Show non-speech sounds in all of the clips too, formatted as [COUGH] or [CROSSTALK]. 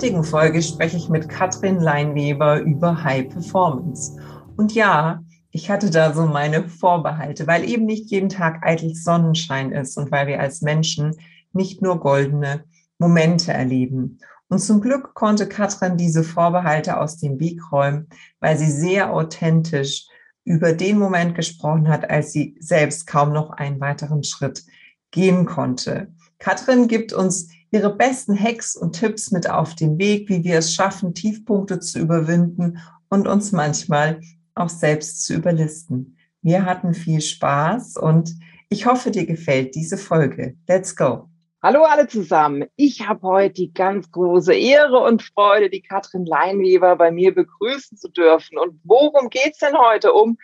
heutigen Folge spreche ich mit Katrin Leinweber über High Performance. Und ja, ich hatte da so meine Vorbehalte, weil eben nicht jeden Tag eitel Sonnenschein ist und weil wir als Menschen nicht nur goldene Momente erleben. Und zum Glück konnte Katrin diese Vorbehalte aus dem Weg räumen, weil sie sehr authentisch über den Moment gesprochen hat, als sie selbst kaum noch einen weiteren Schritt gehen konnte. Katrin gibt uns ihre besten Hacks und Tipps mit auf den Weg, wie wir es schaffen, Tiefpunkte zu überwinden und uns manchmal auch selbst zu überlisten. Wir hatten viel Spaß und ich hoffe, dir gefällt diese Folge. Let's go. Hallo alle zusammen. Ich habe heute die ganz große Ehre und Freude, die Katrin Leinweber bei mir begrüßen zu dürfen. Und worum geht's denn heute? Um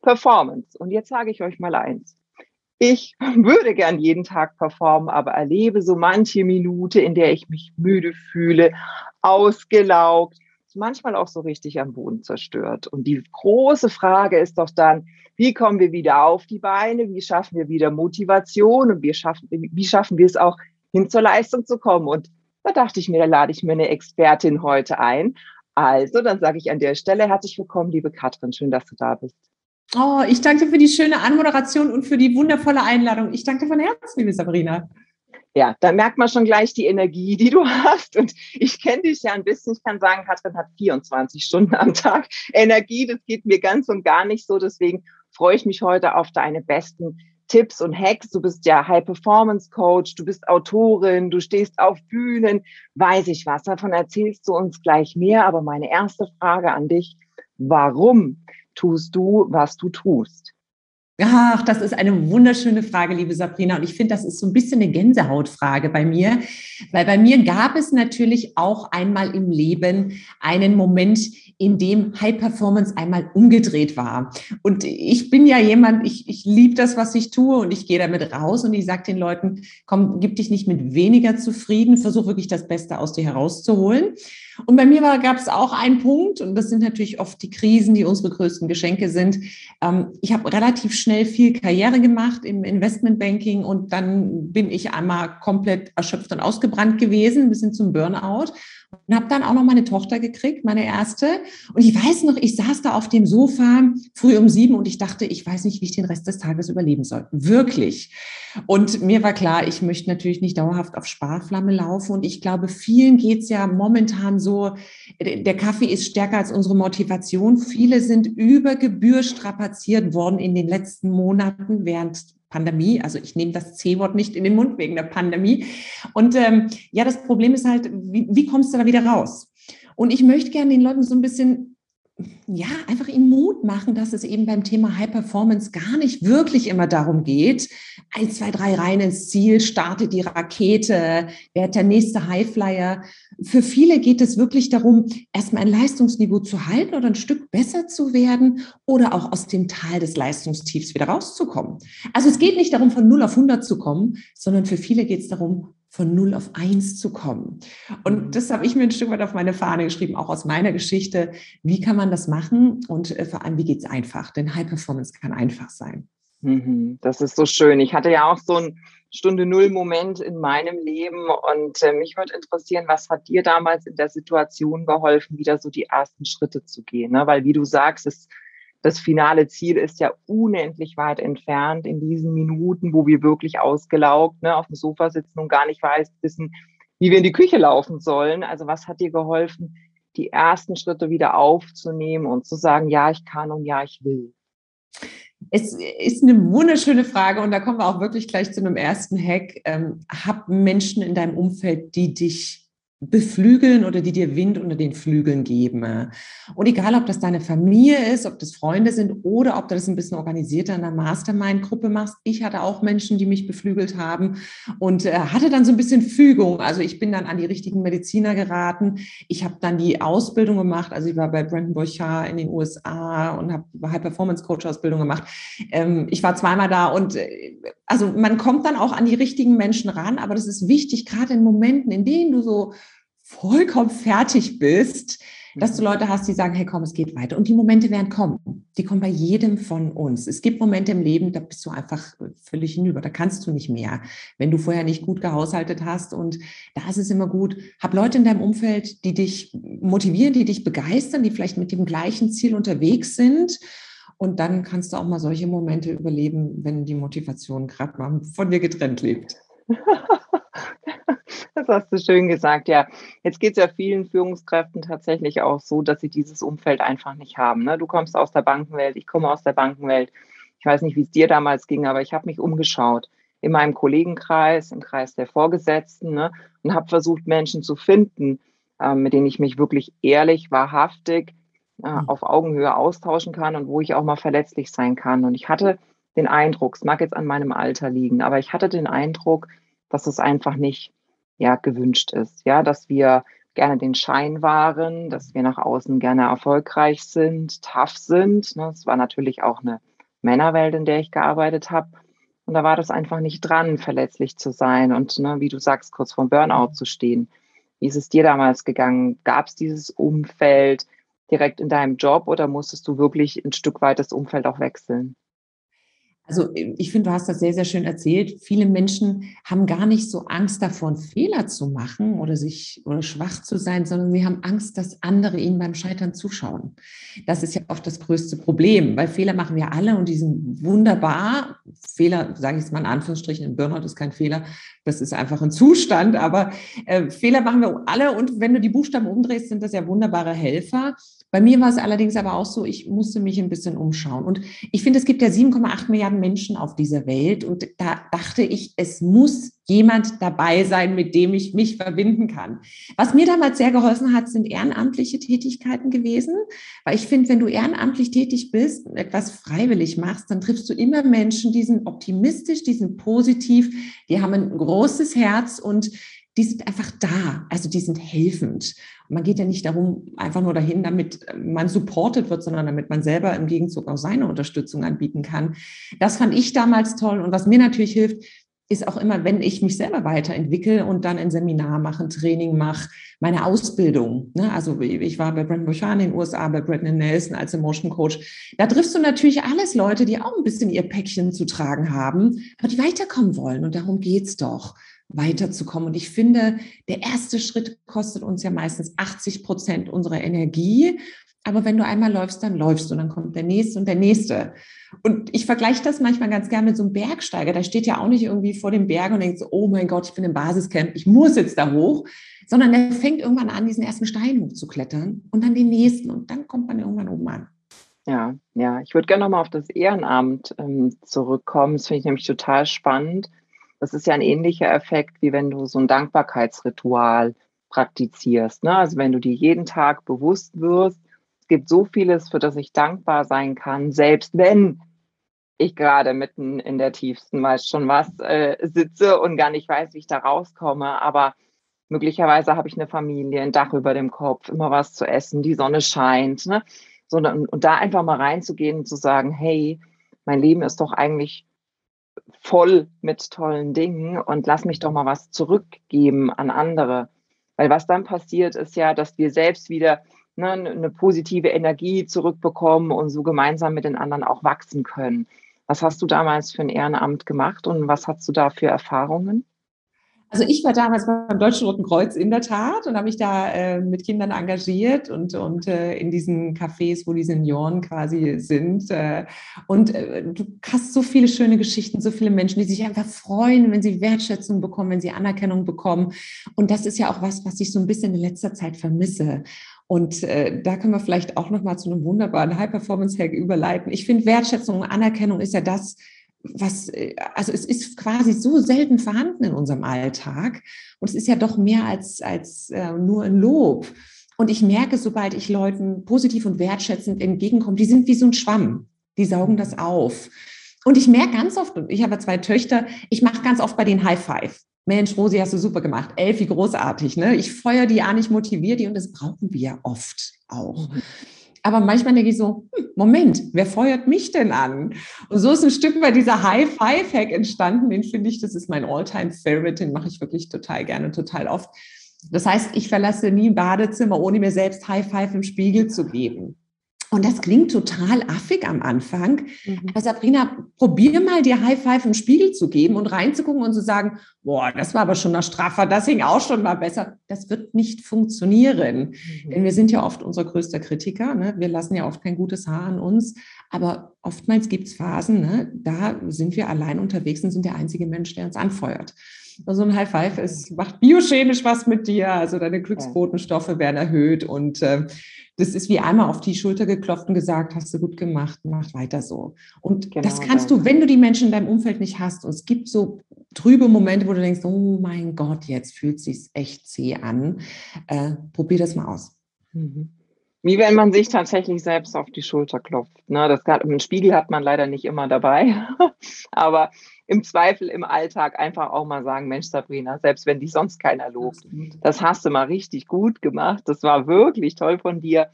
Performance. Und jetzt sage ich euch mal eins ich würde gern jeden Tag performen, aber erlebe so manche Minute, in der ich mich müde fühle, ausgelaugt, manchmal auch so richtig am Boden zerstört. Und die große Frage ist doch dann, wie kommen wir wieder auf die Beine? Wie schaffen wir wieder Motivation? Und wie schaffen, wie schaffen wir es auch, hin zur Leistung zu kommen? Und da dachte ich mir, da lade ich mir eine Expertin heute ein. Also, dann sage ich an der Stelle herzlich willkommen, liebe Katrin. Schön, dass du da bist. Oh, ich danke für die schöne Anmoderation und für die wundervolle Einladung. Ich danke von Herzen, liebe Sabrina. Ja, da merkt man schon gleich die Energie, die du hast. Und ich kenne dich ja ein bisschen. Ich kann sagen, Katrin hat 24 Stunden am Tag Energie. Das geht mir ganz und gar nicht so. Deswegen freue ich mich heute auf deine besten Tipps und Hacks. Du bist ja High Performance Coach, du bist Autorin, du stehst auf Bühnen, weiß ich was. Davon erzählst du uns gleich mehr. Aber meine erste Frage an dich, warum tust du, was du tust? Ach, das ist eine wunderschöne Frage, liebe Sabrina. Und ich finde, das ist so ein bisschen eine Gänsehautfrage bei mir, weil bei mir gab es natürlich auch einmal im Leben einen Moment, in dem High Performance einmal umgedreht war. Und ich bin ja jemand, ich, ich liebe das, was ich tue und ich gehe damit raus und ich sage den Leuten, komm, gib dich nicht mit weniger zufrieden, versuch wirklich das Beste aus dir herauszuholen. Und bei mir gab es auch einen Punkt, und das sind natürlich oft die Krisen, die unsere größten Geschenke sind. Ähm, ich habe relativ schnell viel Karriere gemacht im Investmentbanking und dann bin ich einmal komplett erschöpft und ausgebrannt gewesen, bis hin zum Burnout und habe dann auch noch meine Tochter gekriegt, meine erste. Und ich weiß noch, ich saß da auf dem Sofa früh um sieben und ich dachte, ich weiß nicht, wie ich den Rest des Tages überleben soll. Wirklich. Und mir war klar, ich möchte natürlich nicht dauerhaft auf Sparflamme laufen. Und ich glaube, vielen geht's ja momentan so, der Kaffee ist stärker als unsere Motivation. Viele sind über Gebühr strapaziert worden in den letzten Monaten, während Pandemie. Also ich nehme das C-Wort nicht in den Mund wegen der Pandemie. Und ähm, ja, das Problem ist halt, wie, wie kommst du da wieder raus? Und ich möchte gerne den Leuten so ein bisschen ja, einfach ihnen Mut machen, dass es eben beim Thema High Performance gar nicht wirklich immer darum geht, eins, zwei, drei rein ins Ziel, startet die Rakete, wer hat der nächste Highflyer. Für viele geht es wirklich darum, erstmal ein Leistungsniveau zu halten oder ein Stück besser zu werden oder auch aus dem Tal des Leistungstiefs wieder rauszukommen. Also es geht nicht darum, von 0 auf 100 zu kommen, sondern für viele geht es darum, von null auf eins zu kommen. Und mhm. das habe ich mir ein Stück weit auf meine Fahne geschrieben, auch aus meiner Geschichte. Wie kann man das machen? Und äh, vor allem, wie geht es einfach? Denn High Performance kann einfach sein. Mhm. Das ist so schön. Ich hatte ja auch so einen Stunde Null Moment in meinem Leben und äh, mich würde interessieren, was hat dir damals in der Situation geholfen, wieder so die ersten Schritte zu gehen? Ne? Weil wie du sagst, es das finale Ziel ist ja unendlich weit entfernt in diesen Minuten, wo wir wirklich ausgelaugt ne, auf dem Sofa sitzen und gar nicht weiß, wissen, wie wir in die Küche laufen sollen. Also was hat dir geholfen, die ersten Schritte wieder aufzunehmen und zu sagen, ja, ich kann und ja, ich will? Es ist eine wunderschöne Frage und da kommen wir auch wirklich gleich zu einem ersten Hack. Ähm, hab Menschen in deinem Umfeld, die dich beflügeln oder die dir Wind unter den Flügeln geben. Und egal, ob das deine Familie ist, ob das Freunde sind oder ob du das ein bisschen organisierter in einer Mastermind-Gruppe machst. Ich hatte auch Menschen, die mich beflügelt haben und äh, hatte dann so ein bisschen Fügung. Also ich bin dann an die richtigen Mediziner geraten. Ich habe dann die Ausbildung gemacht. Also ich war bei Brandon Burchard in den USA und habe High-Performance-Coach-Ausbildung gemacht. Ähm, ich war zweimal da und äh, also man kommt dann auch an die richtigen Menschen ran, aber das ist wichtig, gerade in Momenten, in denen du so vollkommen fertig bist, dass du mhm. Leute hast, die sagen, hey komm, es geht weiter. Und die Momente werden kommen. Die kommen bei jedem von uns. Es gibt Momente im Leben, da bist du einfach völlig hinüber. Da kannst du nicht mehr, wenn du vorher nicht gut gehaushaltet hast. Und da ist es immer gut, hab Leute in deinem Umfeld, die dich motivieren, die dich begeistern, die vielleicht mit dem gleichen Ziel unterwegs sind. Und dann kannst du auch mal solche Momente überleben, wenn die Motivation gerade mal von dir getrennt lebt. [LAUGHS] Das hast du schön gesagt, ja. Jetzt geht es ja vielen Führungskräften tatsächlich auch so, dass sie dieses Umfeld einfach nicht haben. Ne? Du kommst aus der Bankenwelt, ich komme aus der Bankenwelt. Ich weiß nicht, wie es dir damals ging, aber ich habe mich umgeschaut in meinem Kollegenkreis, im Kreis der Vorgesetzten ne? und habe versucht, Menschen zu finden, äh, mit denen ich mich wirklich ehrlich, wahrhaftig äh, mhm. auf Augenhöhe austauschen kann und wo ich auch mal verletzlich sein kann. Und ich hatte den Eindruck, es mag jetzt an meinem Alter liegen, aber ich hatte den Eindruck, dass es einfach nicht ja, gewünscht ist. Ja, dass wir gerne den Schein wahren, dass wir nach außen gerne erfolgreich sind, tough sind. Ne? Es war natürlich auch eine Männerwelt, in der ich gearbeitet habe. Und da war das einfach nicht dran, verletzlich zu sein und, ne, wie du sagst, kurz vorm Burnout zu stehen. Wie ist es dir damals gegangen? Gab es dieses Umfeld direkt in deinem Job oder musstest du wirklich ein Stück weit das Umfeld auch wechseln? Also ich finde, du hast das sehr, sehr schön erzählt. Viele Menschen haben gar nicht so Angst davor, einen Fehler zu machen oder sich oder schwach zu sein, sondern sie haben Angst, dass andere ihnen beim Scheitern zuschauen. Das ist ja oft das größte Problem, weil Fehler machen wir alle und die sind wunderbar. Fehler, sage ich es mal in Anführungsstrichen, ein Burnout ist kein Fehler, das ist einfach ein Zustand, aber äh, Fehler machen wir alle und wenn du die Buchstaben umdrehst, sind das ja wunderbare Helfer. Bei mir war es allerdings aber auch so, ich musste mich ein bisschen umschauen. Und ich finde, es gibt ja 7,8 Milliarden Menschen auf dieser Welt. Und da dachte ich, es muss jemand dabei sein, mit dem ich mich verbinden kann. Was mir damals sehr geholfen hat, sind ehrenamtliche Tätigkeiten gewesen. Weil ich finde, wenn du ehrenamtlich tätig bist und etwas freiwillig machst, dann triffst du immer Menschen, die sind optimistisch, die sind positiv, die haben ein großes Herz und die sind einfach da, also die sind helfend. Man geht ja nicht darum, einfach nur dahin, damit man supported wird, sondern damit man selber im Gegenzug auch seine Unterstützung anbieten kann. Das fand ich damals toll. Und was mir natürlich hilft, ist auch immer, wenn ich mich selber weiterentwickle und dann ein Seminar mache, ein Training mache, meine Ausbildung. Ne? Also ich war bei Brandon Bouchard in den USA, bei Brandon Nelson als Emotion Coach. Da triffst du natürlich alles Leute, die auch ein bisschen ihr Päckchen zu tragen haben, aber die weiterkommen wollen. Und darum geht's doch weiterzukommen. Und ich finde, der erste Schritt kostet uns ja meistens 80 Prozent unserer Energie. Aber wenn du einmal läufst, dann läufst du, dann kommt der nächste und der nächste. Und ich vergleiche das manchmal ganz gerne mit so einem Bergsteiger. Der steht ja auch nicht irgendwie vor dem Berg und denkt so, oh mein Gott, ich bin im Basiscamp, ich muss jetzt da hoch, sondern der fängt irgendwann an, diesen ersten Stein hochzuklettern und dann den nächsten und dann kommt man irgendwann oben an. Ja, ja, ich würde gerne nochmal auf das Ehrenamt ähm, zurückkommen. Das finde ich nämlich total spannend. Das ist ja ein ähnlicher Effekt, wie wenn du so ein Dankbarkeitsritual praktizierst. Ne? Also wenn du dir jeden Tag bewusst wirst, es gibt so vieles, für das ich dankbar sein kann, selbst wenn ich gerade mitten in der tiefsten, weiß schon was, äh, sitze und gar nicht weiß, wie ich da rauskomme. Aber möglicherweise habe ich eine Familie, ein Dach über dem Kopf, immer was zu essen, die Sonne scheint. Ne? So, und, und da einfach mal reinzugehen und zu sagen, hey, mein Leben ist doch eigentlich voll mit tollen Dingen und lass mich doch mal was zurückgeben an andere. Weil was dann passiert, ist ja, dass wir selbst wieder ne, eine positive Energie zurückbekommen und so gemeinsam mit den anderen auch wachsen können. Was hast du damals für ein Ehrenamt gemacht und was hast du da für Erfahrungen? Also ich war damals beim Deutschen Roten Kreuz in der Tat und habe mich da äh, mit Kindern engagiert und, und äh, in diesen Cafés, wo die Senioren quasi sind. Äh, und äh, du hast so viele schöne Geschichten, so viele Menschen, die sich einfach freuen, wenn sie Wertschätzung bekommen, wenn sie Anerkennung bekommen. Und das ist ja auch was, was ich so ein bisschen in letzter Zeit vermisse. Und äh, da können wir vielleicht auch noch mal zu einem wunderbaren High-Performance-Hack überleiten. Ich finde, Wertschätzung und Anerkennung ist ja das, was, äh, also es ist quasi so selten vorhanden in unserem Alltag. Und es ist ja doch mehr als, als äh, nur ein Lob. Und ich merke, sobald ich Leuten positiv und wertschätzend entgegenkomme, die sind wie so ein Schwamm. Die saugen das auf. Und ich merke ganz oft, ich habe zwei Töchter, ich mache ganz oft bei den High Five. Mensch, Rosi, hast du super gemacht. Elfi, großartig. Ne? Ich feuer die an, ich motiviere die und das brauchen wir oft auch. Aber manchmal denke ich so, hm, Moment, wer feuert mich denn an? Und so ist ein Stück weit dieser High-Five-Hack entstanden. Den finde ich, das ist mein All-Time-Favorite. Den mache ich wirklich total gerne, total oft. Das heißt, ich verlasse nie ein Badezimmer, ohne mir selbst High-Five im Spiegel zu geben. Und das klingt total affig am Anfang. Mhm. Aber Sabrina, probier mal dir High Five im Spiegel zu geben und reinzugucken und zu sagen, boah, das war aber schon noch straffer, das hing auch schon mal besser. Das wird nicht funktionieren. Mhm. Denn wir sind ja oft unser größter Kritiker. Ne? Wir lassen ja oft kein gutes Haar an uns. Aber oftmals gibt es Phasen, ne? da sind wir allein unterwegs und sind der einzige Mensch, der uns anfeuert. Also ein High Five ist, macht biochemisch was mit dir, also deine Glücksbotenstoffe werden erhöht und äh, das ist wie einmal auf die Schulter geklopft und gesagt, hast du gut gemacht, mach weiter so. Und genau, das kannst du, wenn du die Menschen in deinem Umfeld nicht hast, und es gibt so trübe Momente, wo du denkst, oh mein Gott, jetzt fühlt es sich echt zäh an, äh, probier das mal aus. Mhm. Wie wenn man sich tatsächlich selbst auf die Schulter klopft. Ne? Das einen Spiegel hat man leider nicht immer dabei, [LAUGHS] aber im Zweifel im Alltag einfach auch mal sagen, Mensch, Sabrina, selbst wenn dich sonst keiner lobt, das hast du mal richtig gut gemacht. Das war wirklich toll von dir.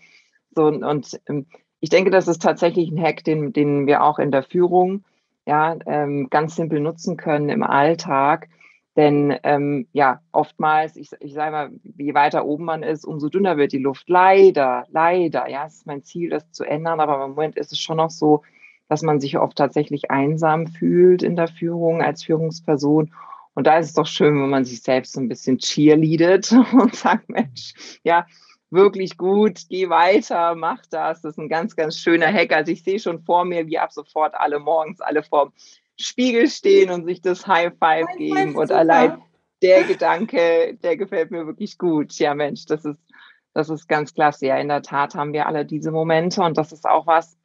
So, und ähm, ich denke, das ist tatsächlich ein Hack, den, den wir auch in der Führung ja, ähm, ganz simpel nutzen können im Alltag. Denn ähm, ja, oftmals, ich, ich sage mal, je weiter oben man ist, umso dünner wird die Luft. Leider, leider, ja, es ist mein Ziel, das zu ändern, aber im Moment ist es schon noch so, dass man sich oft tatsächlich einsam fühlt in der Führung als Führungsperson. Und da ist es doch schön, wenn man sich selbst so ein bisschen cheerleadet [LAUGHS] und sagt, Mensch, ja, wirklich gut, geh weiter, mach das. Das ist ein ganz, ganz schöner Hack. Also ich sehe schon vor mir, wie ab sofort alle morgens alle vorm Spiegel stehen und sich das High Five High geben. und super. allein der Gedanke, der gefällt mir wirklich gut. Ja, Mensch, das ist, das ist ganz klasse. Ja, in der Tat haben wir alle diese Momente und das ist auch was,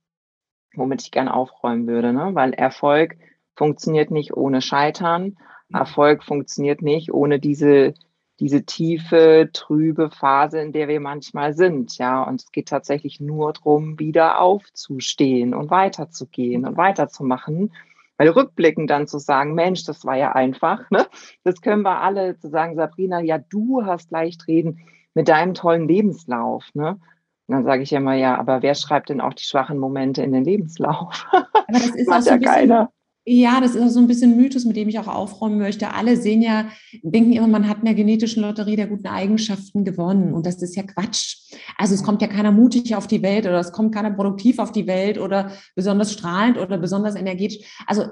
womit ich gerne aufräumen würde, ne? weil Erfolg funktioniert nicht ohne Scheitern. Mhm. Erfolg funktioniert nicht ohne diese, diese tiefe, trübe Phase, in der wir manchmal sind. Ja, und es geht tatsächlich nur darum, wieder aufzustehen und weiterzugehen und weiterzumachen weil rückblickend dann zu sagen, Mensch, das war ja einfach, ne? das können wir alle zu sagen, Sabrina, ja, du hast leicht reden mit deinem tollen Lebenslauf. Ne? Und dann sage ich immer, ja, aber wer schreibt denn auch die schwachen Momente in den Lebenslauf? [LAUGHS] Aber das [LAUGHS] ist auch so ja bisschen, keiner. Ja, das ist auch so ein bisschen Mythos, mit dem ich auch aufräumen möchte. Alle sehen ja, denken immer, man hat in der genetischen Lotterie der guten Eigenschaften gewonnen. Und das ist ja Quatsch. Also es kommt ja keiner mutig auf die Welt oder es kommt keiner produktiv auf die Welt oder besonders strahlend oder besonders energetisch. Also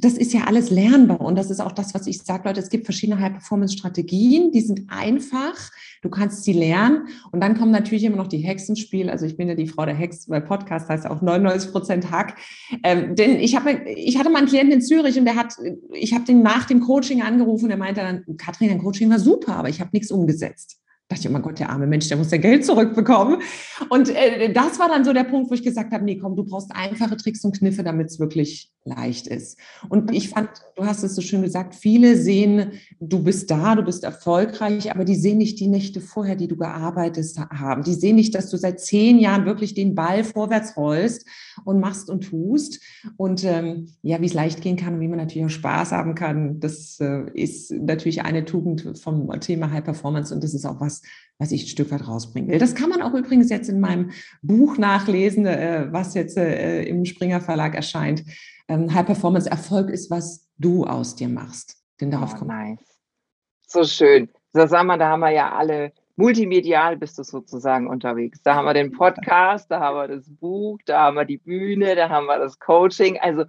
das ist ja alles lernbar. Und das ist auch das, was ich sage, Leute, es gibt verschiedene High-Performance-Strategien, die sind einfach. Du kannst sie lernen. Und dann kommen natürlich immer noch die Hexenspiel. Also ich bin ja die Frau der Hex, weil Podcast heißt auch 99 Prozent Hack. Ähm, denn ich habe, ich hatte mal einen Klienten in Zürich und der hat, ich habe den nach dem Coaching angerufen und er meinte dann, Katrin, dein Coaching war super, aber ich habe nichts umgesetzt dachte ich, oh mein Gott, der arme Mensch, der muss ja Geld zurückbekommen. Und äh, das war dann so der Punkt, wo ich gesagt habe, nee, komm, du brauchst einfache Tricks und Kniffe, damit es wirklich leicht ist. Und ich fand, du hast es so schön gesagt, viele sehen, du bist da, du bist erfolgreich, aber die sehen nicht die Nächte vorher, die du gearbeitet haben. Die sehen nicht, dass du seit zehn Jahren wirklich den Ball vorwärts rollst und machst und tust. Und ähm, ja, wie es leicht gehen kann und wie man natürlich auch Spaß haben kann, das äh, ist natürlich eine Tugend vom Thema High Performance und das ist auch was, was ich ein Stück weit rausbringen will. Das kann man auch übrigens jetzt in meinem Buch nachlesen, äh, was jetzt äh, im Springer Verlag erscheint ähm, High Performance Erfolg ist, was du aus dir machst. Denn darauf oh, kommt. Nice. So schön. Wir, da haben wir ja alle multimedial bist du sozusagen unterwegs. Da haben wir den Podcast, da haben wir das Buch, da haben wir die Bühne, da haben wir das Coaching. Also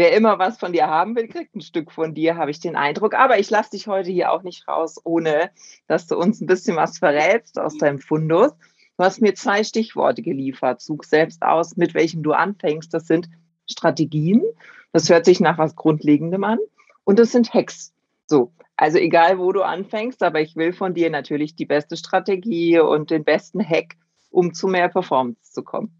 wer immer was von dir haben will, kriegt ein Stück von dir, habe ich den Eindruck. Aber ich lasse dich heute hier auch nicht raus, ohne dass du uns ein bisschen was verrätst aus deinem Fundus. Du hast mir zwei Stichworte geliefert. Zug selbst aus, mit welchem du anfängst. Das sind Strategien. Das hört sich nach was Grundlegendem an. Und das sind Hacks. So, also egal, wo du anfängst, aber ich will von dir natürlich die beste Strategie und den besten Hack, um zu mehr Performance zu kommen.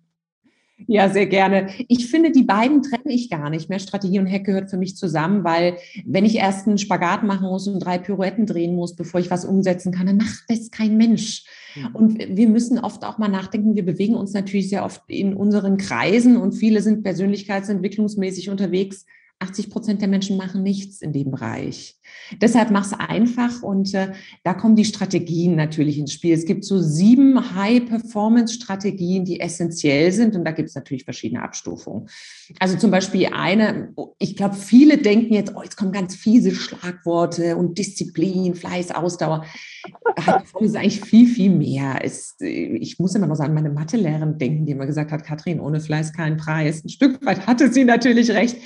Ja, sehr gerne. Ich finde, die beiden trenne ich gar nicht mehr. Strategie und Hack gehört für mich zusammen, weil wenn ich erst einen Spagat machen muss und drei Pirouetten drehen muss, bevor ich was umsetzen kann, dann macht das kein Mensch. Mhm. Und wir müssen oft auch mal nachdenken. Wir bewegen uns natürlich sehr oft in unseren Kreisen und viele sind persönlichkeitsentwicklungsmäßig unterwegs 80 Prozent der Menschen machen nichts in dem Bereich. Deshalb mach es einfach und äh, da kommen die Strategien natürlich ins Spiel. Es gibt so sieben High-Performance-Strategien, die essentiell sind und da gibt es natürlich verschiedene Abstufungen. Also zum Beispiel eine, ich glaube, viele denken jetzt, oh, jetzt kommen ganz fiese Schlagworte und Disziplin, Fleiß, Ausdauer. Das ist eigentlich viel, viel mehr. Es, ich muss immer noch sagen, meine Mathelehrerin denken, die immer gesagt hat, Katrin, ohne Fleiß kein Preis. Ein Stück weit hatte sie natürlich recht.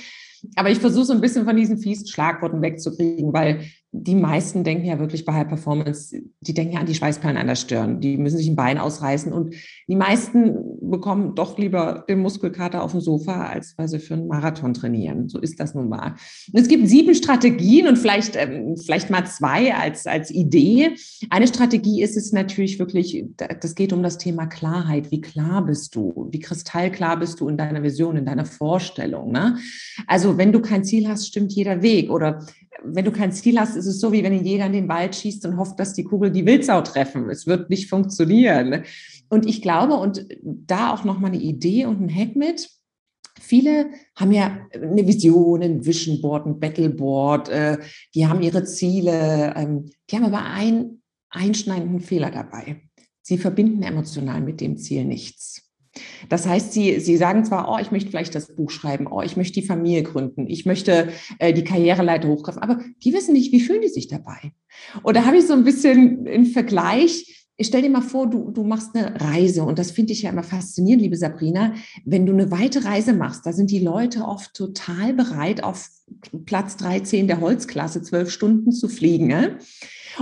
Aber ich versuche so ein bisschen von diesen fiesen Schlagworten wegzukriegen, weil die meisten denken ja wirklich bei High Performance, die denken ja an die Schweißperlen an der Stirn. Die müssen sich ein Bein ausreißen. Und die meisten bekommen doch lieber den Muskelkater auf dem Sofa, als weil sie für einen Marathon trainieren. So ist das nun mal. Und es gibt sieben Strategien und vielleicht, ähm, vielleicht mal zwei als, als Idee. Eine Strategie ist es natürlich wirklich, das geht um das Thema Klarheit. Wie klar bist du? Wie kristallklar bist du in deiner Vision, in deiner Vorstellung? Ne? Also wenn du kein Ziel hast, stimmt jeder Weg. Oder wenn du kein Ziel hast, ist es so, wie wenn ein Jäger in den Wald schießt und hofft, dass die Kugel die Wildsau treffen. Es wird nicht funktionieren. Und ich glaube, und da auch nochmal eine Idee und ein Hack mit, Viele haben ja eine Vision, ein Vision Board, ein Battleboard, äh, die haben ihre Ziele, ähm, die haben aber einen einschneidenden Fehler dabei. Sie verbinden emotional mit dem Ziel nichts. Das heißt, Sie, Sie sagen zwar, oh, ich möchte vielleicht das Buch schreiben, oh, ich möchte die Familie gründen, ich möchte äh, die Karriereleiter hochgreifen, aber die wissen nicht, wie fühlen die sich dabei. Und da habe ich so ein bisschen einen Vergleich. Ich stell dir mal vor, du, du machst eine Reise und das finde ich ja immer faszinierend, liebe Sabrina. Wenn du eine weite Reise machst, da sind die Leute oft total bereit, auf Platz 13 der Holzklasse zwölf Stunden zu fliegen. Ne?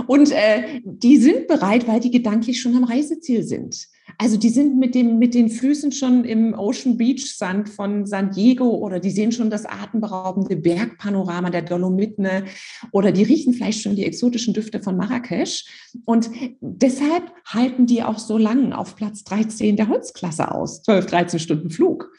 Und äh, die sind bereit, weil die gedanklich schon am Reiseziel sind. Also die sind mit, dem, mit den Füßen schon im Ocean Beach Sand von San Diego oder die sehen schon das atemberaubende Bergpanorama der Dolomiten oder die riechen vielleicht schon die exotischen Düfte von Marrakesch. Und deshalb halten die auch so lang auf Platz 13 der Holzklasse aus, 12, 13 Stunden Flug.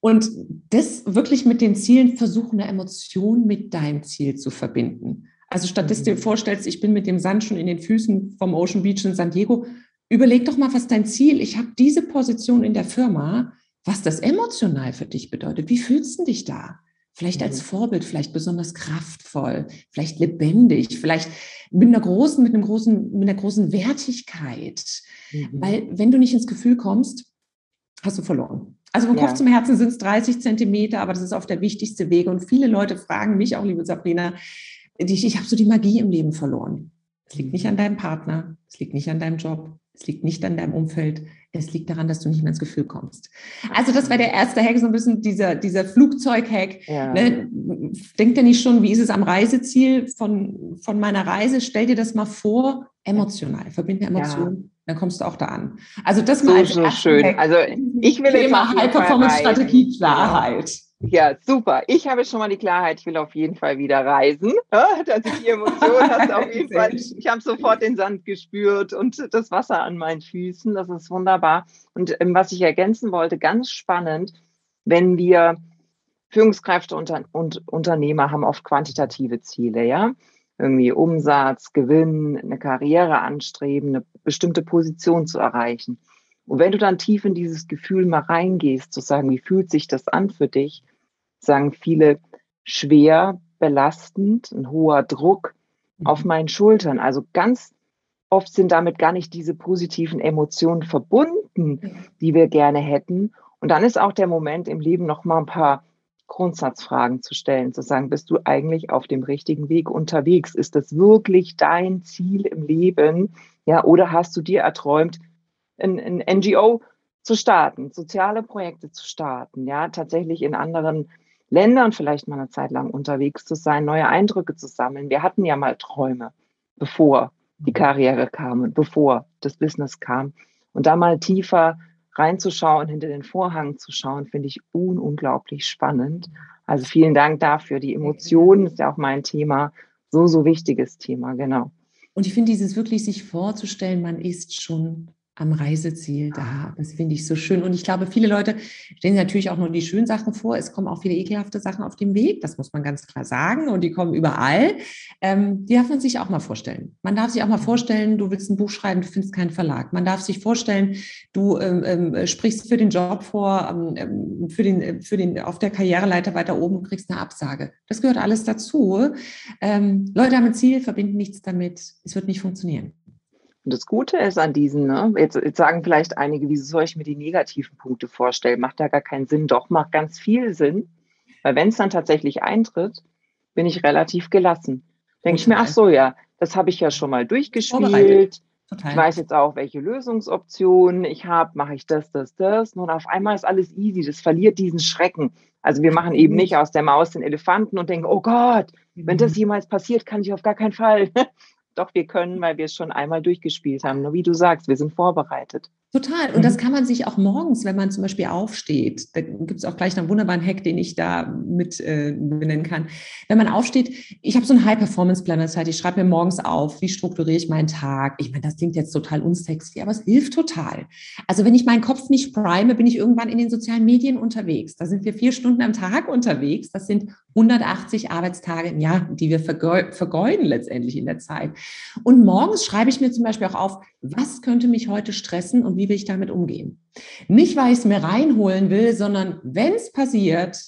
Und das wirklich mit den Zielen versuchen, eine Emotion mit deinem Ziel zu verbinden. Also statt dass du dir mhm. vorstellst, ich bin mit dem Sand schon in den Füßen vom Ocean Beach in San Diego, Überleg doch mal, was dein Ziel, ich habe diese Position in der Firma, was das emotional für dich bedeutet. Wie fühlst du dich da? Vielleicht als mhm. Vorbild, vielleicht besonders kraftvoll, vielleicht lebendig, vielleicht mit einer großen, mit einem großen, mit einer großen Wertigkeit. Mhm. Weil wenn du nicht ins Gefühl kommst, hast du verloren. Also vom ja. Kopf zum Herzen sind es 30 Zentimeter, aber das ist oft der wichtigste Weg. Und viele Leute fragen mich auch, liebe Sabrina, ich, ich habe so die Magie im Leben verloren. Es liegt nicht an deinem Partner, es liegt nicht an deinem Job, es liegt nicht an deinem Umfeld. Es liegt daran, dass du nicht mehr ins Gefühl kommst. Also das war der erste Hack, so ein bisschen dieser, dieser Flugzeug-Hack. Ja. Ne? Denk dir nicht schon, wie ist es am Reiseziel von, von meiner Reise? Stell dir das mal vor, emotional. Verbinde Emotionen. Ja. Dann kommst du auch da an. Also das mal so, so schön. Hack. Also ich will immer High-Performance-Strategie Klarheit. Ja, super. Ich habe schon mal die Klarheit, ich will auf jeden Fall wieder reisen. [LAUGHS] Dass ich die Emotion hast auf [LAUGHS] jeden Fall. Ich habe sofort den Sand gespürt und das Wasser an meinen Füßen. Das ist wunderbar. Und ähm, was ich ergänzen wollte, ganz spannend, wenn wir Führungskräfte und, und Unternehmer haben oft quantitative Ziele, ja. Irgendwie Umsatz, Gewinn, eine Karriere anstreben, eine bestimmte Position zu erreichen. Und wenn du dann tief in dieses Gefühl mal reingehst, zu sagen, wie fühlt sich das an für dich, sagen viele, schwer, belastend, ein hoher Druck mhm. auf meinen Schultern. Also ganz oft sind damit gar nicht diese positiven Emotionen verbunden, die wir gerne hätten. Und dann ist auch der Moment im Leben noch mal ein paar Grundsatzfragen zu stellen, zu sagen, bist du eigentlich auf dem richtigen Weg unterwegs? Ist das wirklich dein Ziel im Leben? Ja, oder hast du dir erträumt, ein, ein NGO zu starten, soziale Projekte zu starten, ja, tatsächlich in anderen Ländern vielleicht mal eine Zeit lang unterwegs zu sein, neue Eindrücke zu sammeln. Wir hatten ja mal Träume, bevor die Karriere kam und bevor das Business kam. Und da mal tiefer reinzuschauen, hinter den Vorhang zu schauen, finde ich un unglaublich spannend. Also vielen Dank dafür. Die Emotionen ist ja auch mein Thema, So, so wichtiges Thema, genau. Und ich finde dieses wirklich sich vorzustellen, man ist schon am Reiseziel da. Das finde ich so schön. Und ich glaube, viele Leute stellen natürlich auch nur die schönen Sachen vor. Es kommen auch viele ekelhafte Sachen auf dem Weg. Das muss man ganz klar sagen. Und die kommen überall. Ähm, die darf man sich auch mal vorstellen. Man darf sich auch mal vorstellen, du willst ein Buch schreiben, du findest keinen Verlag. Man darf sich vorstellen, du ähm, ähm, sprichst für den Job vor, ähm, ähm für den, für den, auf der Karriereleiter weiter oben und kriegst eine Absage. Das gehört alles dazu. Ähm, Leute haben ein Ziel, verbinden nichts damit. Es wird nicht funktionieren. Und das Gute ist an diesen, ne, jetzt, jetzt sagen vielleicht einige, wieso soll ich mir die negativen Punkte vorstellen? Macht da gar keinen Sinn. Doch, macht ganz viel Sinn. Weil wenn es dann tatsächlich eintritt, bin ich relativ gelassen. Denke ich mir, ach so, ja, das habe ich ja schon mal durchgespielt. Ich weiß jetzt auch, welche Lösungsoptionen ich habe. Mache ich das, das, das. Und auf einmal ist alles easy. Das verliert diesen Schrecken. Also wir machen eben nicht aus der Maus den Elefanten und denken, oh Gott, wenn das mhm. jemals passiert, kann ich auf gar keinen Fall. Doch, wir können, weil wir es schon einmal durchgespielt haben. Nur wie du sagst, wir sind vorbereitet. Total. Und das mhm. kann man sich auch morgens, wenn man zum Beispiel aufsteht, da gibt es auch gleich einen wunderbaren Hack, den ich da mit äh, benennen kann. Wenn man aufsteht, ich habe so einen High-Performance-Planner, heißt, ich schreibe mir morgens auf, wie strukturiere ich meinen Tag. Ich meine, das klingt jetzt total unsexy, aber es hilft total. Also wenn ich meinen Kopf nicht prime, bin ich irgendwann in den sozialen Medien unterwegs. Da sind wir vier Stunden am Tag unterwegs. Das sind 180 Arbeitstage im Jahr, die wir vergeuden letztendlich in der Zeit. Und morgens schreibe ich mir zum Beispiel auch auf, was könnte mich heute stressen und wie will ich damit umgehen? Nicht, weil ich es mir reinholen will, sondern wenn es passiert,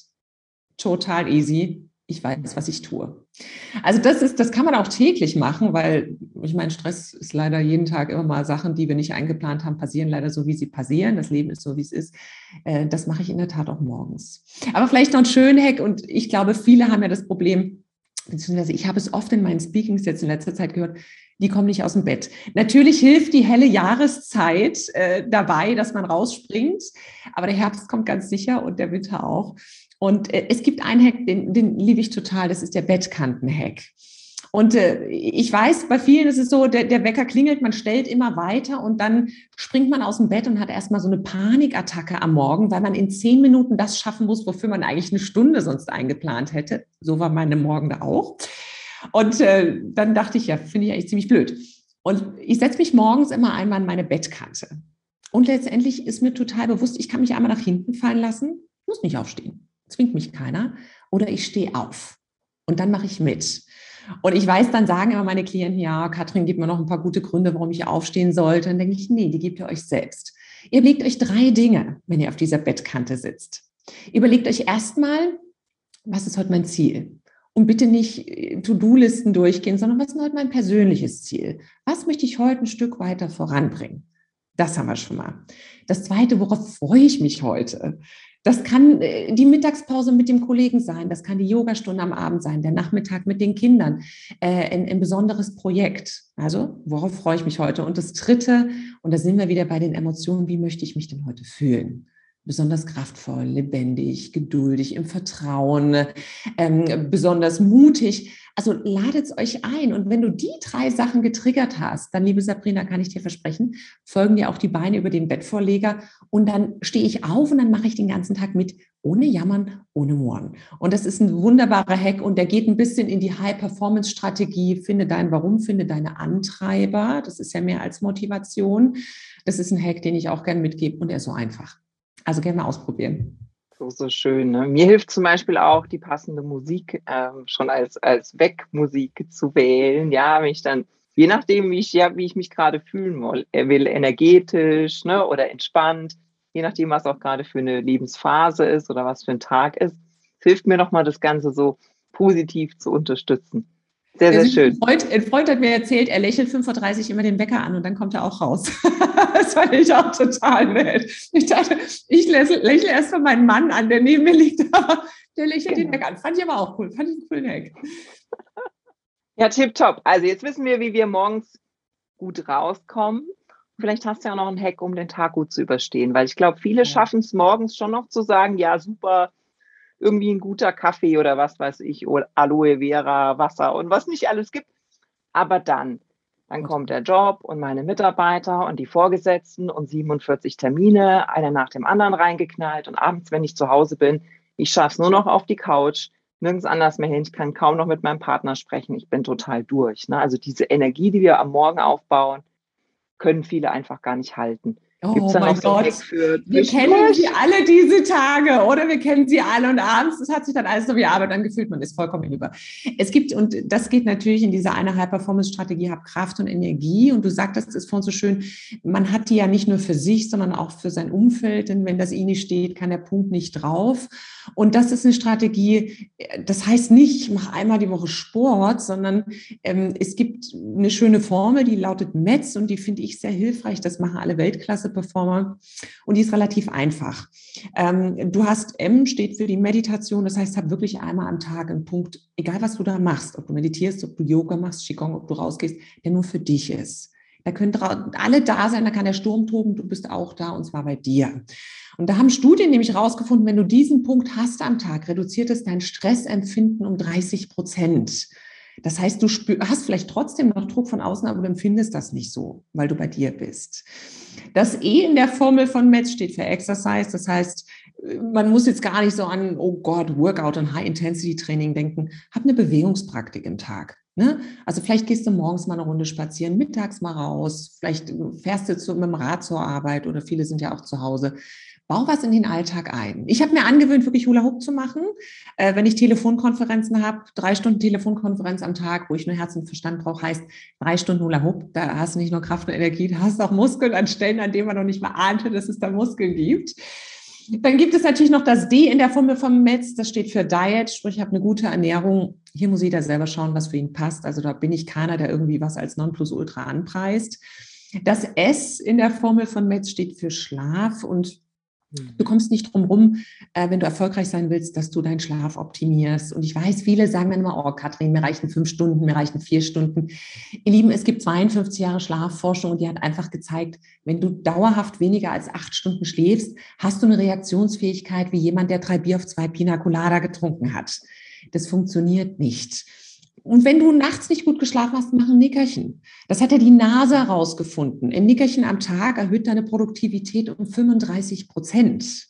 total easy. Ich weiß, was ich tue. Also das ist, das kann man auch täglich machen, weil ich meine, Stress ist leider jeden Tag immer mal Sachen, die wir nicht eingeplant haben, passieren leider so, wie sie passieren. Das Leben ist so, wie es ist. Äh, das mache ich in der Tat auch morgens. Aber vielleicht noch ein schöner Hack und ich glaube, viele haben ja das Problem, beziehungsweise ich habe es oft in meinen Speakings jetzt in letzter Zeit gehört, die kommen nicht aus dem Bett. Natürlich hilft die helle Jahreszeit äh, dabei, dass man rausspringt, aber der Herbst kommt ganz sicher und der Winter auch. Und äh, es gibt einen Hack, den, den liebe ich total, das ist der Bettkanten-Hack. Und äh, ich weiß, bei vielen ist es so, der, der Wecker klingelt, man stellt immer weiter und dann springt man aus dem Bett und hat erstmal so eine Panikattacke am Morgen, weil man in zehn Minuten das schaffen muss, wofür man eigentlich eine Stunde sonst eingeplant hätte. So war meine Morgen da auch. Und äh, dann dachte ich, ja, finde ich eigentlich ziemlich blöd. Und ich setze mich morgens immer einmal an meine Bettkante. Und letztendlich ist mir total bewusst, ich kann mich einmal nach hinten fallen lassen, muss nicht aufstehen. Zwingt mich keiner. Oder ich stehe auf. Und dann mache ich mit. Und ich weiß, dann sagen immer meine Klienten, ja, Katrin, gib mir noch ein paar gute Gründe, warum ich aufstehen sollte. Dann denke ich, nee, die gebt ihr euch selbst. Ihr überlegt euch drei Dinge, wenn ihr auf dieser Bettkante sitzt. Überlegt euch erstmal, was ist heute mein Ziel? Und bitte nicht äh, To-Do-Listen durchgehen, sondern was ist heute mein persönliches Ziel? Was möchte ich heute ein Stück weiter voranbringen? Das haben wir schon mal. Das zweite, worauf freue ich mich heute? Das kann äh, die Mittagspause mit dem Kollegen sein, das kann die Yogastunde am Abend sein, der Nachmittag mit den Kindern, äh, ein, ein, besonderes Projekt. Also, worauf freue ich mich heute? Und das Dritte, und da sind wir wieder bei den Emotionen, wie möchte ich mich denn heute fühlen? Besonders kraftvoll, lebendig, geduldig, im Vertrauen, ähm, besonders mutig. Also ladet es euch ein. Und wenn du die drei Sachen getriggert hast, dann, liebe Sabrina, kann ich dir versprechen, folgen dir auch die Beine über den Bettvorleger. Und dann stehe ich auf und dann mache ich den ganzen Tag mit, ohne Jammern, ohne Mohren. Und das ist ein wunderbarer Hack und der geht ein bisschen in die High-Performance-Strategie. Finde dein Warum, finde deine Antreiber. Das ist ja mehr als Motivation. Das ist ein Hack, den ich auch gerne mitgebe und er ist so einfach. Also gerne mal ausprobieren. So, so schön. Ne? Mir hilft zum Beispiel auch die passende Musik ähm, schon als, als Wegmusik zu wählen. Ja, wenn ich dann, je nachdem, wie ich, ja, wie ich mich gerade fühlen will, er will energetisch ne, oder entspannt, je nachdem, was auch gerade für eine Lebensphase ist oder was für ein Tag ist, hilft mir nochmal das Ganze so positiv zu unterstützen. Sehr, sehr schön. Ein Freund, ein Freund, hat mir erzählt, er lächelt 5.30 Uhr immer den Wecker an und dann kommt er auch raus. [LAUGHS] das fand ich auch total nett. Ich dachte, ich lächle, erst mal meinen Mann an, der neben mir liegt, [LAUGHS] der lächelt genau. den Wecker an. Fand ich aber auch cool. Fand ich einen coolen Hack. Ja, tipptopp. Also jetzt wissen wir, wie wir morgens gut rauskommen. Vielleicht hast du ja noch einen Hack, um den Tag gut zu überstehen, weil ich glaube, viele ja. schaffen es morgens schon noch zu sagen, ja, super, irgendwie ein guter Kaffee oder was weiß ich, oder Aloe Vera, Wasser und was nicht alles gibt. Aber dann, dann kommt der Job und meine Mitarbeiter und die Vorgesetzten und 47 Termine, einer nach dem anderen reingeknallt. Und abends, wenn ich zu Hause bin, ich schaffe es nur noch auf die Couch, nirgends anders mehr hin. Ich kann kaum noch mit meinem Partner sprechen. Ich bin total durch. Ne? Also diese Energie, die wir am Morgen aufbauen, können viele einfach gar nicht halten. Oh mein Gott, wir kennen sie alle diese Tage, oder? Wir kennen sie alle und abends, das hat sich dann alles so wie Arbeit angefühlt, man ist vollkommen über. Es gibt, und das geht natürlich in dieser einer High-Performance-Strategie, hab Kraft und Energie. Und du sagtest es vorhin so schön, man hat die ja nicht nur für sich, sondern auch für sein Umfeld. Denn wenn das I nicht steht, kann der Punkt nicht drauf. Und das ist eine Strategie, das heißt nicht, ich mache einmal die Woche Sport, sondern ähm, es gibt eine schöne Formel, die lautet METZ und die finde ich sehr hilfreich. Das machen alle Weltklasse-Performer und die ist relativ einfach. Ähm, du hast M steht für die Meditation, das heißt, hab wirklich einmal am Tag einen Punkt, egal was du da machst, ob du meditierst, ob du Yoga machst, Qigong, ob du rausgehst, der nur für dich ist. Da können alle da sein, da kann der Sturm toben, du bist auch da und zwar bei dir. Und da haben Studien nämlich herausgefunden, wenn du diesen Punkt hast am Tag, reduziert es dein Stressempfinden um 30 Prozent. Das heißt, du spür, hast vielleicht trotzdem noch Druck von außen, aber du empfindest das nicht so, weil du bei dir bist. Das E in der Formel von Metz steht für Exercise. Das heißt, man muss jetzt gar nicht so an, oh Gott, Workout und High-Intensity-Training denken. Hab eine Bewegungspraktik im Tag. Ne? Also vielleicht gehst du morgens mal eine Runde spazieren, mittags mal raus, vielleicht fährst du zu, mit dem Rad zur Arbeit oder viele sind ja auch zu Hause. Bau was in den Alltag ein. Ich habe mir angewöhnt, wirklich Hula Hoop zu machen. Äh, wenn ich Telefonkonferenzen habe, drei Stunden Telefonkonferenz am Tag, wo ich nur Herz und Verstand brauche, heißt drei Stunden Hula Hoop. Da hast du nicht nur Kraft und Energie, da hast du auch Muskeln an Stellen, an denen man noch nicht mal ahnte, dass es da Muskeln gibt. Dann gibt es natürlich noch das D in der Formel vom Metz, das steht für Diet, sprich, ich habe eine gute Ernährung. Hier muss jeder selber schauen, was für ihn passt. Also da bin ich keiner, der irgendwie was als Nonplusultra anpreist. Das S in der Formel von Metz steht für Schlaf und Du kommst nicht drum rum, äh, wenn du erfolgreich sein willst, dass du deinen Schlaf optimierst. Und ich weiß, viele sagen dann immer, oh Katrin, mir reichen fünf Stunden, mir reichen vier Stunden. Ihr Lieben, es gibt 52 Jahre Schlafforschung und die hat einfach gezeigt, wenn du dauerhaft weniger als acht Stunden schläfst, hast du eine Reaktionsfähigkeit wie jemand, der drei Bier auf zwei Pina Colada getrunken hat. Das funktioniert nicht. Und wenn du nachts nicht gut geschlafen hast, mach ein Nickerchen. Das hat ja die Nase herausgefunden. Ein Nickerchen am Tag erhöht deine Produktivität um 35 Prozent.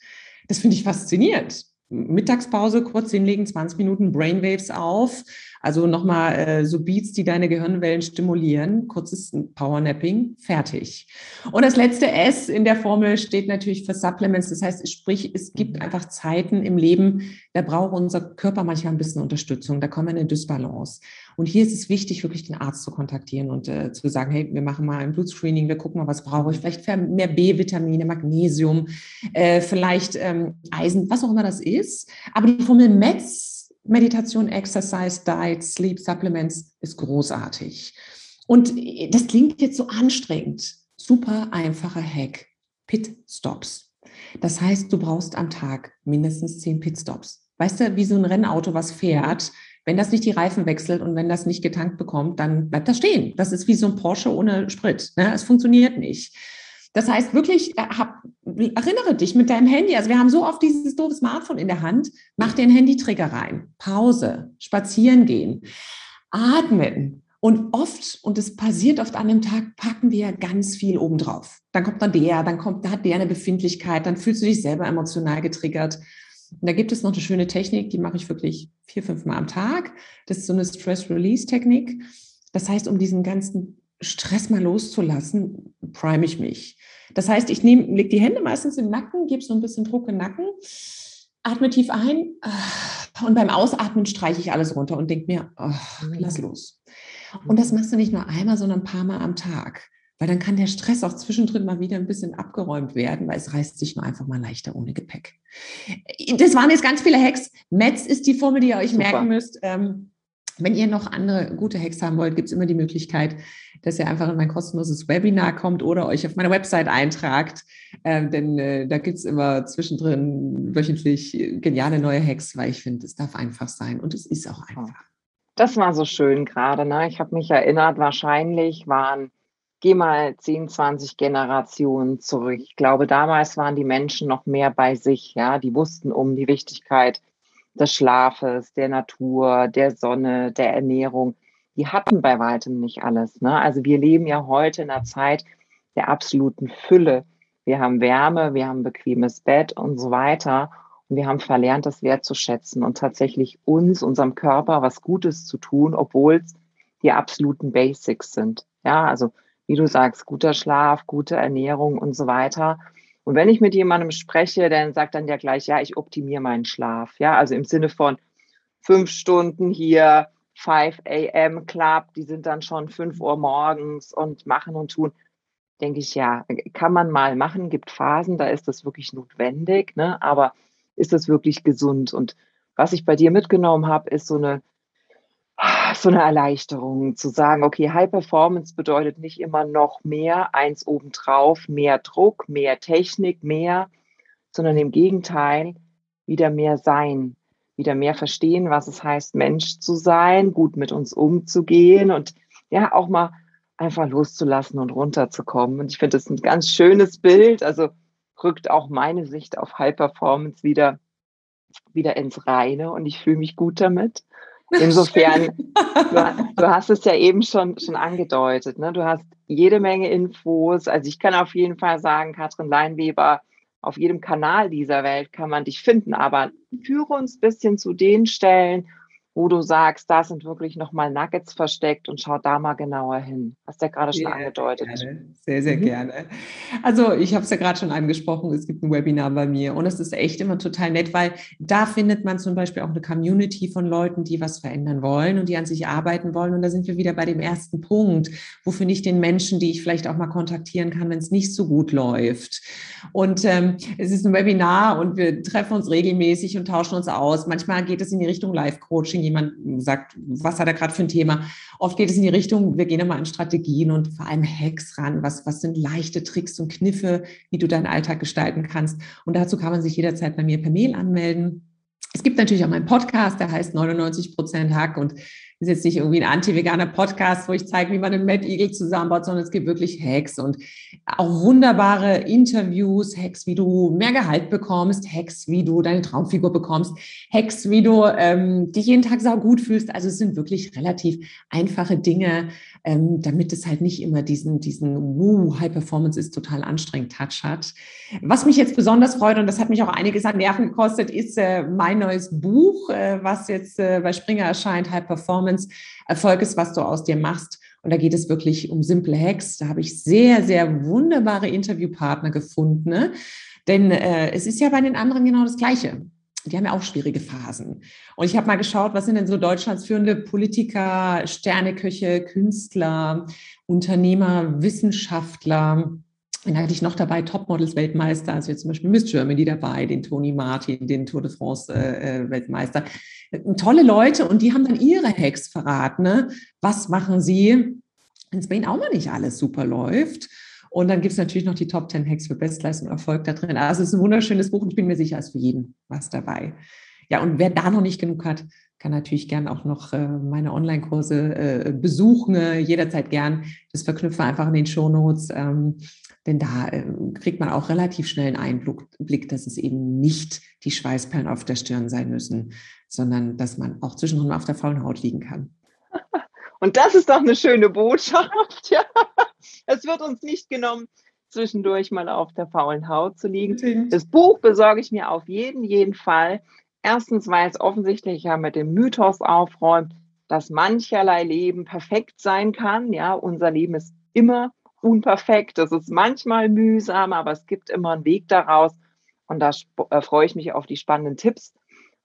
Das finde ich faszinierend. Mittagspause, kurz hinlegen, 20 Minuten Brainwaves auf. Also nochmal äh, so Beats, die deine Gehirnwellen stimulieren. Kurzes Powernapping, fertig. Und das letzte S in der Formel steht natürlich für Supplements. Das heißt, sprich, es gibt einfach Zeiten im Leben, da braucht unser Körper manchmal ein bisschen Unterstützung. Da kommen wir in eine Dysbalance. Und hier ist es wichtig, wirklich den Arzt zu kontaktieren und äh, zu sagen, hey, wir machen mal ein Blutscreening, wir gucken mal, was brauche ich. Vielleicht mehr B-Vitamine, Magnesium, äh, vielleicht ähm, Eisen, was auch immer das ist. Aber die Formel METS Meditation, Exercise, Diet, Sleep, Supplements ist großartig. Und das klingt jetzt so anstrengend. Super einfacher Hack. Pit-Stops. Das heißt, du brauchst am Tag mindestens zehn Pit-Stops. Weißt du, wie so ein Rennauto, was fährt, wenn das nicht die Reifen wechselt und wenn das nicht getankt bekommt, dann bleibt das stehen. Das ist wie so ein Porsche ohne Sprit. Ne? Es funktioniert nicht. Das heißt wirklich, äh, hab, erinnere dich mit deinem Handy. Also wir haben so oft dieses doofe Smartphone in der Hand. Mach den Handytrigger rein. Pause. Spazieren gehen. Atmen. Und oft, und es passiert oft an dem Tag, packen wir ganz viel obendrauf. Dann kommt dann der, dann kommt, da hat der eine Befindlichkeit, dann fühlst du dich selber emotional getriggert. Und da gibt es noch eine schöne Technik, die mache ich wirklich vier, fünf Mal am Tag. Das ist so eine Stress-Release-Technik. Das heißt, um diesen ganzen Stress mal loszulassen, prime ich mich. Das heißt, ich lege die Hände meistens im Nacken, gebe so ein bisschen Druck im Nacken, atme tief ein äh, und beim Ausatmen streiche ich alles runter und denke mir, oh, lass los. Und das machst du nicht nur einmal, sondern ein paar Mal am Tag. Weil dann kann der Stress auch zwischendrin mal wieder ein bisschen abgeräumt werden, weil es reißt sich nur einfach mal leichter ohne Gepäck. Das waren jetzt ganz viele Hacks. Metz ist die Formel, die ihr euch Super. merken müsst. Ähm, wenn ihr noch andere gute Hacks haben wollt, gibt es immer die Möglichkeit, dass ihr einfach in mein kostenloses Webinar kommt oder euch auf meiner Website eintragt. Ähm, denn äh, da gibt es immer zwischendrin wöchentlich geniale neue Hacks, weil ich finde, es darf einfach sein und es ist auch einfach. Das war so schön gerade. Ne? Ich habe mich erinnert, wahrscheinlich waren, geh mal 10, 20 Generationen zurück. Ich glaube, damals waren die Menschen noch mehr bei sich. Ja, Die wussten um die Wichtigkeit des Schlafes, der Natur, der Sonne, der Ernährung, die hatten bei weitem nicht alles. Ne? Also wir leben ja heute in einer Zeit der absoluten Fülle. Wir haben Wärme, wir haben bequemes Bett und so weiter. Und wir haben verlernt, das wertzuschätzen und tatsächlich uns, unserem Körper was Gutes zu tun, obwohl es die absoluten Basics sind. Ja, also wie du sagst, guter Schlaf, gute Ernährung und so weiter. Und wenn ich mit jemandem spreche, dann sagt dann ja gleich, ja, ich optimiere meinen Schlaf. Ja, also im Sinne von fünf Stunden hier, 5 a.m. Club, die sind dann schon 5 Uhr morgens und machen und tun. Denke ich, ja, kann man mal machen, gibt Phasen, da ist das wirklich notwendig, ne? aber ist das wirklich gesund? Und was ich bei dir mitgenommen habe, ist so eine so eine Erleichterung zu sagen, okay, High Performance bedeutet nicht immer noch mehr, eins obendrauf, mehr Druck, mehr Technik, mehr, sondern im Gegenteil, wieder mehr sein, wieder mehr verstehen, was es heißt, Mensch zu sein, gut mit uns umzugehen und ja, auch mal einfach loszulassen und runterzukommen. Und ich finde das ein ganz schönes Bild. Also rückt auch meine Sicht auf High Performance wieder, wieder ins Reine und ich fühle mich gut damit. Insofern, [LAUGHS] du, du, hast es ja eben schon, schon angedeutet. Ne? Du hast jede Menge Infos. Also ich kann auf jeden Fall sagen, Katrin Leinweber, auf jedem Kanal dieser Welt kann man dich finden. Aber führe uns ein bisschen zu den Stellen, wo du sagst, da sind wirklich nochmal Nuggets versteckt und schau da mal genauer hin. Hast du ja gerade schon sehr angedeutet. Gerne. Sehr, sehr mhm. gerne. Also ich habe es ja gerade schon angesprochen, es gibt ein Webinar bei mir und es ist echt immer total nett, weil da findet man zum Beispiel auch eine Community von Leuten, die was verändern wollen und die an sich arbeiten wollen. Und da sind wir wieder bei dem ersten Punkt. Wo finde ich den Menschen, die ich vielleicht auch mal kontaktieren kann, wenn es nicht so gut läuft? Und ähm, es ist ein Webinar und wir treffen uns regelmäßig und tauschen uns aus. Manchmal geht es in die Richtung Live-Coaching jemand sagt, was hat er gerade für ein Thema. Oft geht es in die Richtung, wir gehen immer an Strategien und vor allem Hacks ran. Was, was sind leichte Tricks und Kniffe, wie du deinen Alltag gestalten kannst? Und dazu kann man sich jederzeit bei mir per Mail anmelden. Es gibt natürlich auch meinen Podcast, der heißt 99% Hack und ist jetzt nicht irgendwie ein anti-veganer Podcast, wo ich zeige, wie man einen Mad Eagle zusammenbaut, sondern es gibt wirklich Hacks und auch wunderbare Interviews, Hacks, wie du mehr Gehalt bekommst, Hacks, wie du deine Traumfigur bekommst, Hacks, wie du ähm, dich jeden Tag sau gut fühlst. Also es sind wirklich relativ einfache Dinge, ähm, damit es halt nicht immer diesen, diesen uh, High Performance ist total anstrengend Touch hat. Was mich jetzt besonders freut, und das hat mich auch einiges an Nerven gekostet, ist äh, mein neues Buch, äh, was jetzt äh, bei Springer erscheint, High Performance. Erfolg ist, was du aus dir machst. Und da geht es wirklich um simple Hacks. Da habe ich sehr, sehr wunderbare Interviewpartner gefunden. Ne? Denn äh, es ist ja bei den anderen genau das Gleiche die haben ja auch schwierige Phasen. Und ich habe mal geschaut, was sind denn so Deutschlands führende Politiker, Sterneköche, Künstler, Unternehmer, Wissenschaftler. Dann hatte ich noch dabei Topmodels Weltmeister, also jetzt zum Beispiel Miss Germany dabei, den Toni Martin, den Tour de France äh. Tolle Leute und die haben dann ihre Hacks verraten. Ne? Was machen sie, wenn es bei ihnen auch mal nicht alles super läuft? Und dann gibt es natürlich noch die Top 10 Hacks für Bestleistung und Erfolg da drin. Also es ist ein wunderschönes Buch und ich bin mir sicher, es ist für jeden was dabei. Ja, und wer da noch nicht genug hat, kann natürlich gern auch noch äh, meine Online-Kurse äh, besuchen, äh, jederzeit gern. Das verknüpfen wir einfach in den Shownotes, ähm, denn da äh, kriegt man auch relativ schnell einen Einblick, dass es eben nicht die Schweißperlen auf der Stirn sein müssen, sondern dass man auch zwischendrin auf der faulen Haut liegen kann. [LAUGHS] Und das ist doch eine schöne Botschaft, [LAUGHS] ja. Es wird uns nicht genommen, zwischendurch mal auf der faulen Haut zu liegen. Das Buch besorge ich mir auf jeden, jeden Fall. Erstens, weil es offensichtlich ja mit dem Mythos aufräumt, dass mancherlei Leben perfekt sein kann. Ja, unser Leben ist immer unperfekt. Es ist manchmal mühsam, aber es gibt immer einen Weg daraus. Und da äh, freue ich mich auf die spannenden Tipps,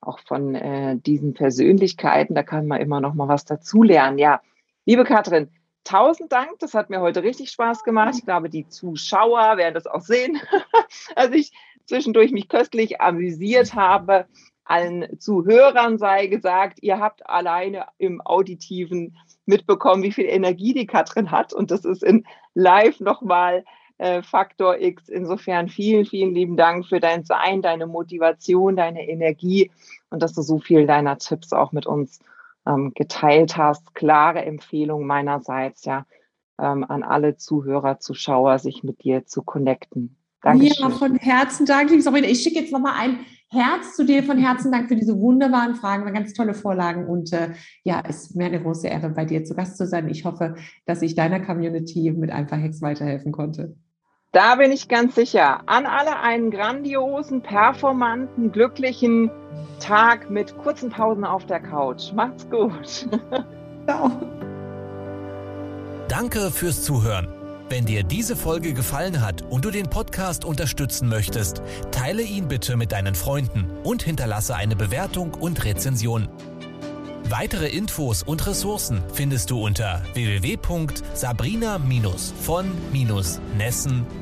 auch von äh, diesen Persönlichkeiten. Da kann man immer noch mal was dazulernen. Ja, liebe Katrin, tausend Dank. Das hat mir heute richtig Spaß gemacht. Ich glaube, die Zuschauer werden das auch sehen. [LAUGHS] als ich zwischendurch mich köstlich amüsiert [LAUGHS] habe. Allen Zuhörern sei gesagt, ihr habt alleine im Auditiven mitbekommen, wie viel Energie die Katrin hat. Und das ist in Live nochmal äh, Faktor X. Insofern vielen, vielen lieben Dank für dein Sein, deine Motivation, deine Energie und dass du so viel deiner Tipps auch mit uns ähm, geteilt hast. Klare Empfehlung meinerseits, ja, ähm, an alle Zuhörer, Zuschauer, sich mit dir zu connecten. Dankeschön. Ja, von Herzen Dank, liebe Sabrina. Ich schicke jetzt nochmal ein Herz zu dir. Von Herzen Dank für diese wunderbaren Fragen, waren ganz tolle Vorlagen. Und äh, ja, es ist mir eine große Ehre, bei dir zu Gast zu sein. Ich hoffe, dass ich deiner Community mit ein paar Hacks weiterhelfen konnte. Da bin ich ganz sicher. An alle einen grandiosen, performanten, glücklichen Tag mit kurzen Pausen auf der Couch. Macht's gut. [LAUGHS] Ciao. Danke fürs Zuhören. Wenn dir diese Folge gefallen hat und du den Podcast unterstützen möchtest, teile ihn bitte mit deinen Freunden und hinterlasse eine Bewertung und Rezension. Weitere Infos und Ressourcen findest du unter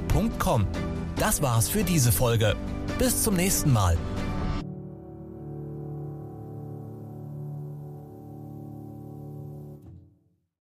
www.sabrina-von-nessen.com. Das war's für diese Folge. Bis zum nächsten Mal.